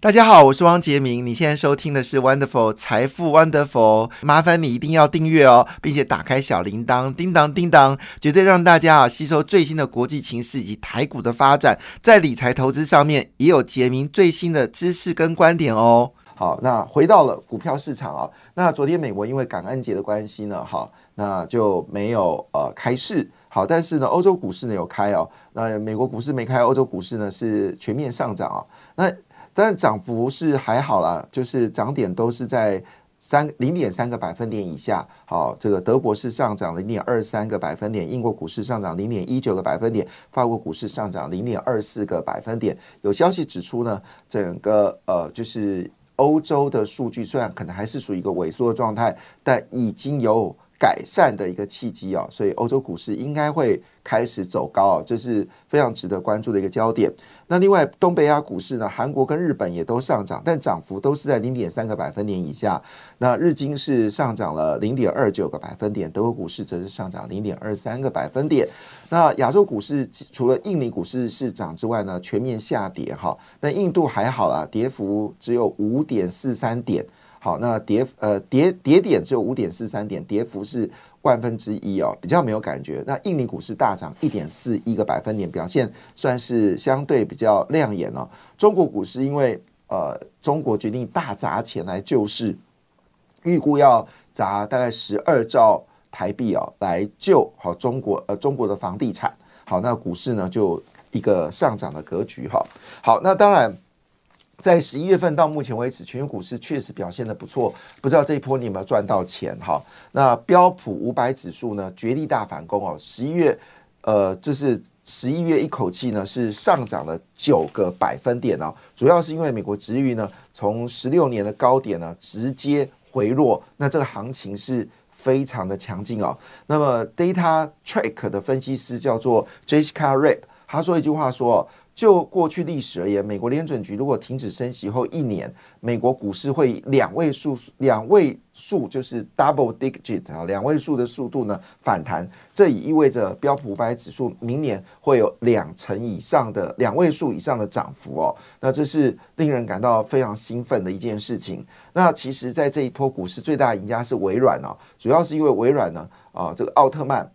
大家好，我是汪杰明。你现在收听的是 Wonderful 财富 Wonderful，麻烦你一定要订阅哦，并且打开小铃铛，叮当叮当，绝对让大家啊吸收最新的国际情势以及台股的发展，在理财投资上面也有杰明最新的知识跟观点哦。好，那回到了股票市场啊，那昨天美国因为感恩节的关系呢，哈，那就没有呃开市。好，但是呢，欧洲股市呢有开哦，那美国股市没开，欧洲股市呢是全面上涨啊，那。但涨幅是还好啦，就是涨点都是在三零点三个百分点以下。好，这个德国是上涨零点二三个百分点，英国股市上涨零点一九个百分点，法国股市上涨零点二四个百分点。有消息指出呢，整个呃就是欧洲的数据虽然可能还是属于一个萎缩的状态，但已经有改善的一个契机啊，所以欧洲股市应该会开始走高啊，这是非常值得关注的一个焦点。那另外，东北亚股市呢，韩国跟日本也都上涨，但涨幅都是在零点三个百分点以下。那日经是上涨了零点二九个百分点，德国股市则是上涨零点二三个百分点。那亚洲股市除了印尼股市是涨之外呢，全面下跌哈。那印度还好啦，跌幅只有五点四三点。好，那跌呃跌跌点只有五点四三点，跌幅是。万分之一哦，比较没有感觉。那印尼股市大涨一点四一个百分点，表现算是相对比较亮眼哦。中国股市因为呃，中国决定大砸钱来救市，预估要砸大概十二兆台币哦，来救好中国呃中国的房地产。好，那股市呢就一个上涨的格局哈。好，那当然。在十一月份到目前为止，全球股市确实表现的不错。不知道这一波你有没有赚到钱哈？那标普五百指数呢，绝地大反攻哦。十一月，呃，就是十一月一口气呢是上涨了九个百分点哦。主要是因为美国值域呢从十六年的高点呢直接回落，那这个行情是非常的强劲哦。那么 Data Track 的分析师叫做 Jessica Rip，他说一句话说。就过去历史而言，美国联准局如果停止升息后一年，美国股市会两位数两位数就是 double digit 啊两位数的速度呢反弹，这也意味着标普五百指数明年会有两成以上的两位数以上的涨幅哦。那这是令人感到非常兴奋的一件事情。那其实，在这一波股市最大赢家是微软哦，主要是因为微软呢啊这个奥特曼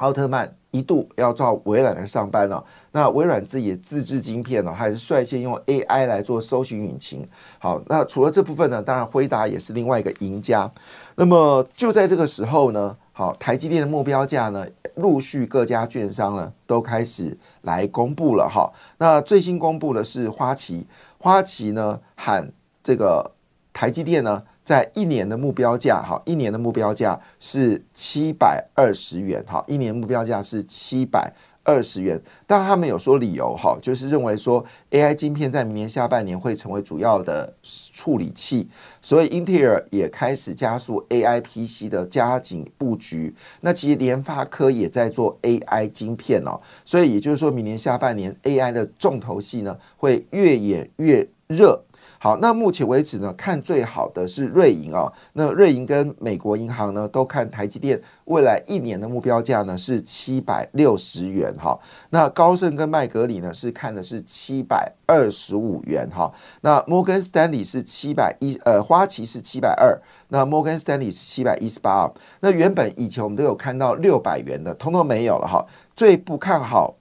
奥特曼一度要照微软来上班了。那微软自己自制晶片呢，还是率先用 AI 来做搜寻引擎。好，那除了这部分呢，当然辉达也是另外一个赢家。那么就在这个时候呢，好，台积电的目标价呢，陆续各家券商呢都开始来公布了哈。那最新公布的是花旗，花旗呢喊这个台积电呢，在一年的目标价，哈，一年的目标价是七百二十元，哈，一年目标价是七百。二十元，但他们有说理由哈，就是认为说 AI 晶片在明年下半年会成为主要的处理器，所以英特尔也开始加速 AI PC 的加紧布局。那其实联发科也在做 AI 晶片哦，所以也就是说明年下半年 AI 的重头戏呢会越演越热。好，那目前为止呢，看最好的是瑞银啊。那瑞银跟美国银行呢，都看台积电未来一年的目标价呢是七百六十元哈。那高盛跟麦格里呢是看的是七百二十五元哈。那摩根斯丹利是七百一，呃，花旗是七百二，那摩根斯丹利是七百一十八啊。那原本以前我们都有看到六百元的，通通没有了哈。最不看好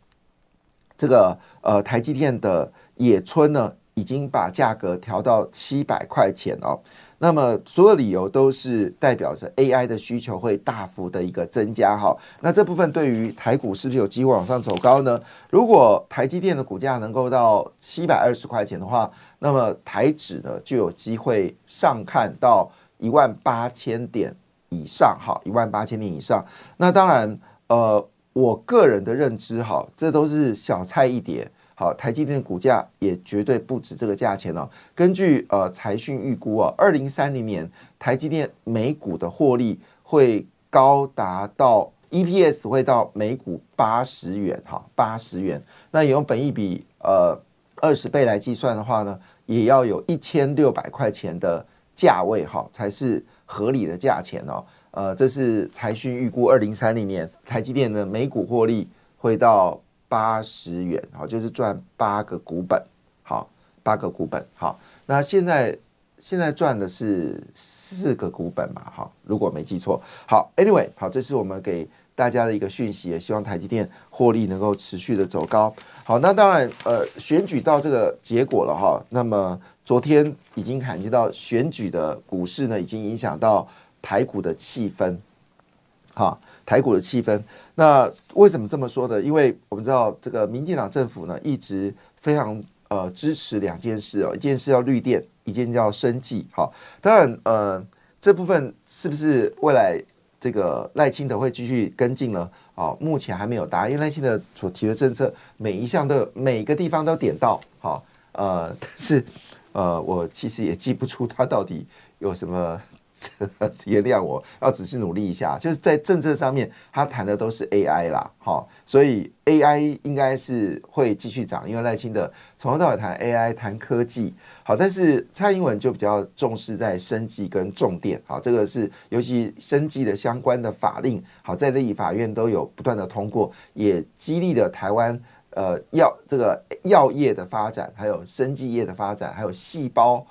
这个呃台积电的野村呢？已经把价格调到七百块钱哦，那么所有理由都是代表着 AI 的需求会大幅的一个增加哈。那这部分对于台股是不是有机会往上走高呢？如果台积电的股价能够到七百二十块钱的话，那么台指呢就有机会上看到一万八千点以上哈，一万八千点以上。那当然，呃，我个人的认知哈，这都是小菜一碟。好，台积电的股价也绝对不止这个价钱哦。根据呃财讯预估啊，二零三零年台积电每股的获利会高达到 EPS 会到每股八十元哈，八十元。那用本益比呃二十倍来计算的话呢，也要有一千六百块钱的价位哈，才是合理的价钱哦。呃，这是财讯预估二零三零年台积电的每股获利会到八十元，好，就是赚八个股本，好，八个股本，好。那现在现在赚的是四个股本嘛，好，如果没记错，好，Anyway，好，这是我们给大家的一个讯息，也希望台积电获利能够持续的走高。好，那当然，呃，选举到这个结果了哈，那么昨天已经感觉到选举的股市呢，已经影响到。台股的气氛，哈，台股的气氛。那为什么这么说呢？因为我们知道这个民进党政府呢，一直非常呃支持两件事哦，一件事叫绿电，一件叫生计。好，当然呃这部分是不是未来这个赖清德会继续跟进呢？哦，目前还没有答案，因为赖清德所提的政策每一项都有每个地方都点到。好，呃，但是呃我其实也记不出他到底有什么。原谅我，要仔细努力一下。就是在政策上面，他谈的都是 AI 啦，好，所以 AI 应该是会继续涨，因为赖清德从头到尾谈 AI，谈科技，好，但是蔡英文就比较重视在生计跟重电，好，这个是尤其生计的相关的法令，好，在立法院都有不断的通过，也激励了台湾呃药这个药业的发展，还有生技业的发展，还有细胞。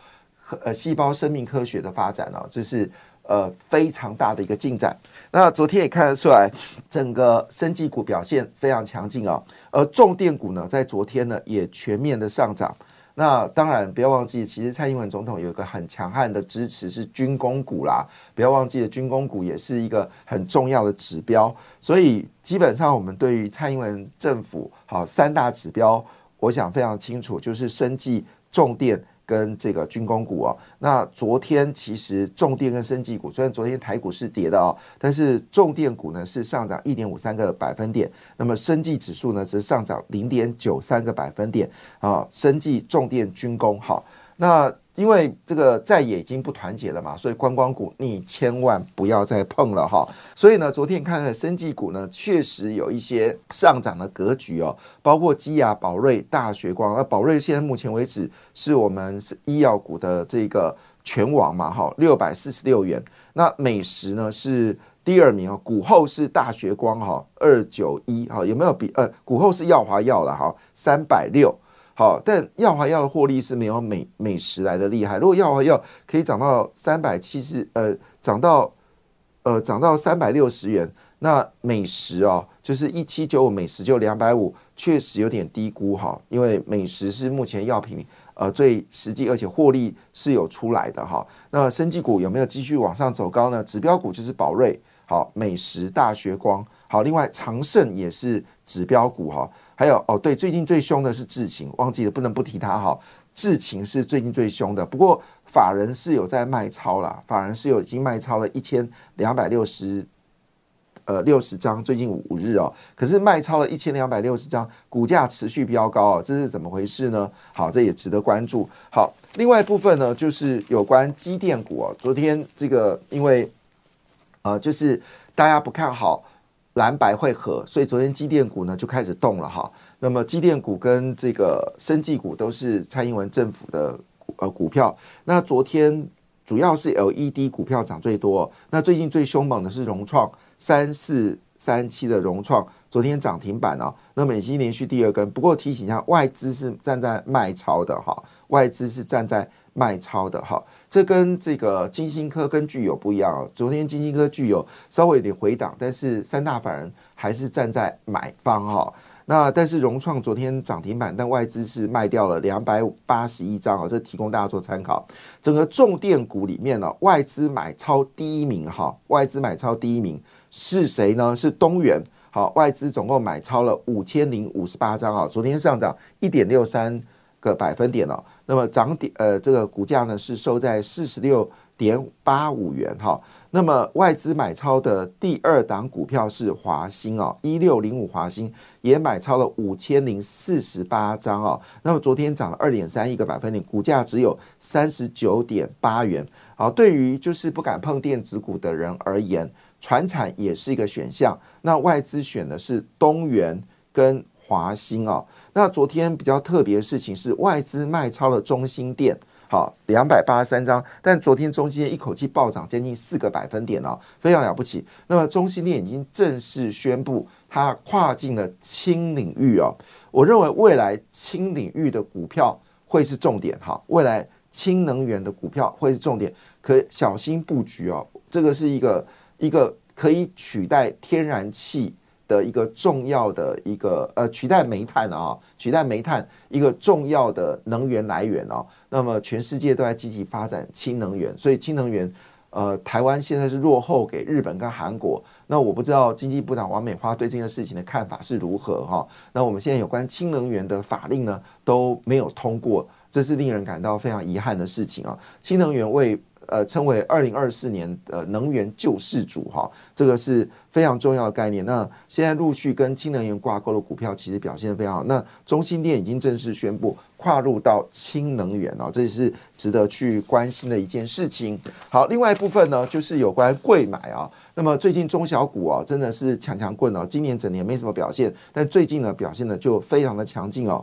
呃，细胞生命科学的发展哦，这是呃非常大的一个进展。那昨天也看得出来，整个生技股表现非常强劲哦。而重电股呢，在昨天呢也全面的上涨。那当然不要忘记，其实蔡英文总统有一个很强悍的支持是军工股啦。不要忘记了，军工股也是一个很重要的指标。所以基本上我们对于蔡英文政府好三大指标，我想非常清楚，就是生技、重电。跟这个军工股啊，那昨天其实重电跟生技股，虽然昨天台股是跌的哦，但是重电股呢是上涨一点五三个百分点，那么生技指数呢只是上涨零点九三个百分点啊，生技、重电、军工好，那。因为这个在野已经不团结了嘛，所以观光股你千万不要再碰了哈。所以呢，昨天看看生技股呢，确实有一些上涨的格局哦，包括基亚、宝瑞、大学光。而宝瑞现在目前为止是我们医药股的这个全王嘛，哈，六百四十六元。那美食呢是第二名哦，股后是大学光哈，二九一哈，有没有比呃股后是耀华药了哈，三百六。好，但耀华药的获利是没有美美食来的厉害。如果耀华药可以涨到三百七十，呃，涨到呃涨到三百六十元，那美食哦，就是一七九五，美食就两百五，确实有点低估哈。因为美食是目前药品呃最实际，而且获利是有出来的哈。那生技股有没有继续往上走高呢？指标股就是宝瑞，好，美食、大学光，好，另外长盛也是指标股哈。还有哦，对，最近最凶的是智勤，忘记了不能不提它哈。智勤是最近最凶的，不过法人是有在卖超了，法人是有已经卖超了一千两百六十呃六十张，最近五日哦，可是卖超了一千两百六十张，股价持续飙高哦，这是怎么回事呢？好，这也值得关注。好，另外一部分呢，就是有关机电股哦，昨天这个因为呃，就是大家不看好。蓝白会合，所以昨天机电股呢就开始动了哈。那么机电股跟这个生技股都是蔡英文政府的呃股票。那昨天主要是 LED 股票涨最多。那最近最凶猛的是融创三四三七的融创，昨天涨停板哦。那么已经连续第二根。不过提醒一下，外资是站在卖超的哈，外资是站在卖超的哈。这跟这个金星科跟具有不一样哦。昨天金星科具有稍微有点回档，但是三大法人还是站在买方哈。那但是融创昨天涨停板，但外资是卖掉了两百八十一张哦，这提供大家做参考。整个重电股里面呢，外资买超第一名哈，外资买超第一名是谁呢？是东元。好，外资总共买超了五千零五十八张啊，昨天上涨一点六三个百分点哦。那么涨点呃，这个股价呢是收在四十六点八五元哈。那么外资买超的第二档股票是华兴哦，一六零五华兴也买超了五千零四十八张哦。那么昨天涨了二点三一个百分点，股价只有三十九点八元。好，对于就是不敢碰电子股的人而言，船产也是一个选项。那外资选的是东元跟华兴哦。那昨天比较特别的事情是外资卖超了中心店，好两百八十三张，但昨天中心店一口气暴涨将近四个百分点哦，非常了不起。那么中心店已经正式宣布它跨进了轻领域哦，我认为未来轻领域的股票会是重点哈，未来氢能源的股票会是重点，可小心布局哦，这个是一个一个可以取代天然气。的一个重要的一个呃取代煤炭啊，取代煤炭一个重要的能源来源哦。那么全世界都在积极发展氢能源，所以氢能源呃台湾现在是落后给日本跟韩国。那我不知道经济部长王美花对这件事情的看法是如何哈。那我们现在有关氢能源的法令呢都没有通过，这是令人感到非常遗憾的事情啊。氢能源为呃，称为二零二四年的能源救世主哈，这个是非常重要的概念。那现在陆续跟氢能源挂钩的股票，其实表现非常好。那中心店已经正式宣布跨入到氢能源哦，这也是值得去关心的一件事情。好，另外一部分呢，就是有关贵买啊。那么最近中小股啊，真的是强强棍哦，今年整年没什么表现，但最近呢，表现的就非常的强劲哦。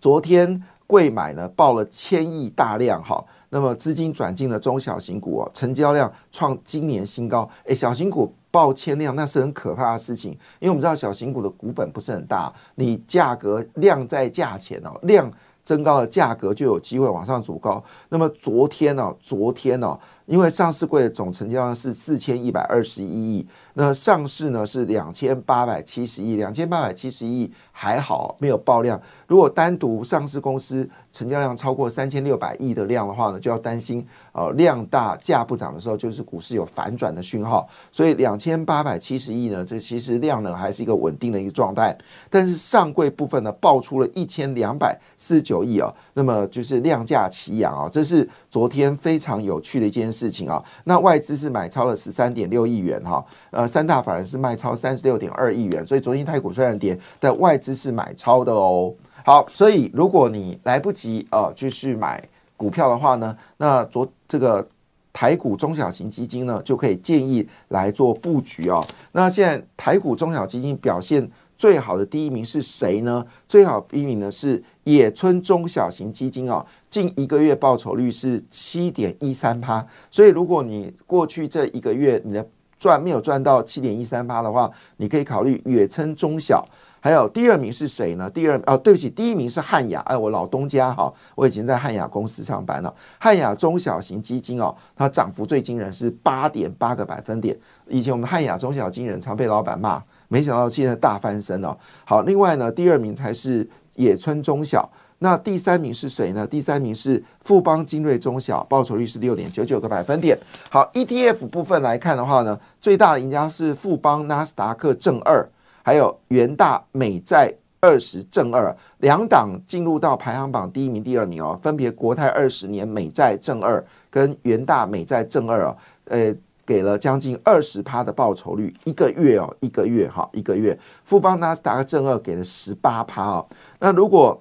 昨天贵买呢报了千亿大量哈。那么资金转进了中小型股哦，成交量创今年新高。诶，小型股爆千量，那是很可怕的事情，因为我们知道小型股的股本不是很大，你价格量在价钱哦，量增高了，价格就有机会往上走高。那么昨天呢，昨天呢，因为上市柜的总成交量是四千一百二十一亿。那上市呢是两千八百七十亿，两千八百七十亿还好没有爆量。如果单独上市公司成交量超过三千六百亿的量的话呢，就要担心呃量大价不涨的时候，就是股市有反转的讯号。所以两千八百七十亿呢，这其实量呢还是一个稳定的一个状态。但是上柜部分呢爆出了一千两百四十九亿啊，那么就是量价齐扬啊，这是昨天非常有趣的一件事事情啊。那外资是买超了十三点六亿元哈，呃。三大法人是卖超三十六点二亿元，所以昨天太股虽然跌，但外资是买超的哦。好，所以如果你来不及呃继续买股票的话呢，那昨这个台股中小型基金呢就可以建议来做布局哦。那现在台股中小基金表现最好的第一名是谁呢？最好第一名呢是野村中小型基金哦，近一个月报酬率是七点一三趴。所以如果你过去这一个月你的赚没有赚到七点一三趴的话，你可以考虑远称中小。还有第二名是谁呢？第二哦，对不起，第一名是汉雅。哎，我老东家哈，我以前在汉雅公司上班了。汉雅中小型基金哦，它涨幅最惊人是八点八个百分点。以前我们汉雅中小金人常被老板骂，没想到现在大翻身哦。好，另外呢，第二名才是野村中小。那第三名是谁呢？第三名是富邦精锐中小，报酬率是六点九九个百分点。好，ETF 部分来看的话呢，最大的赢家是富邦纳斯达克正二，还有元大美债二十正二，两档进入到排行榜第一名、第二名哦，分别国泰二十年美债正二跟元大美债正二哦，呃，给了将近二十趴的报酬率，一个月哦，一个月哈，一个月。富邦纳斯达克正二给了十八趴哦，那如果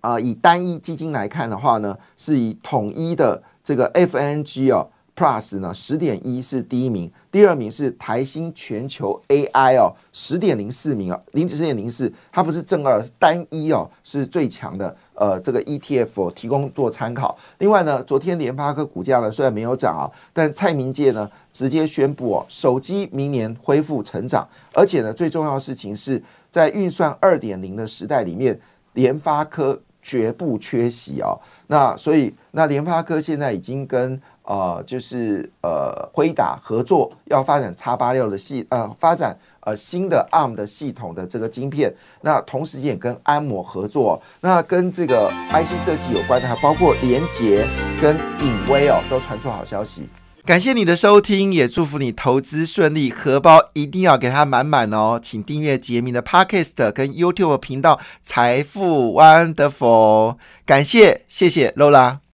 啊，以单一基金来看的话呢，是以统一的这个 FNG 哦 Plus 呢十点一是第一名，第二名是台新全球 AI 哦十点零四名啊，零十点零四，它不是正二，是单一哦，是最强的呃这个 ETF 提供做参考。另外呢，昨天联发科股价呢虽然没有涨啊，但蔡明介呢直接宣布哦，手机明年恢复成长，而且呢最重要的事情是在运算二点零的时代里面，联发科。绝不缺席哦！那所以，那联发科现在已经跟呃，就是呃，辉达合作，要发展叉八六的系呃，发展呃新的 ARM 的系统的这个晶片。那同时也跟安摩合作，那跟这个 IC 设计有关的，还包括联捷跟影威哦，都传出好消息。感谢你的收听，也祝福你投资顺利，荷包一定要给它满满哦！请订阅杰明的 Podcast 跟 YouTube 频道《财富 Wonderful》，感谢，谢谢 Lola。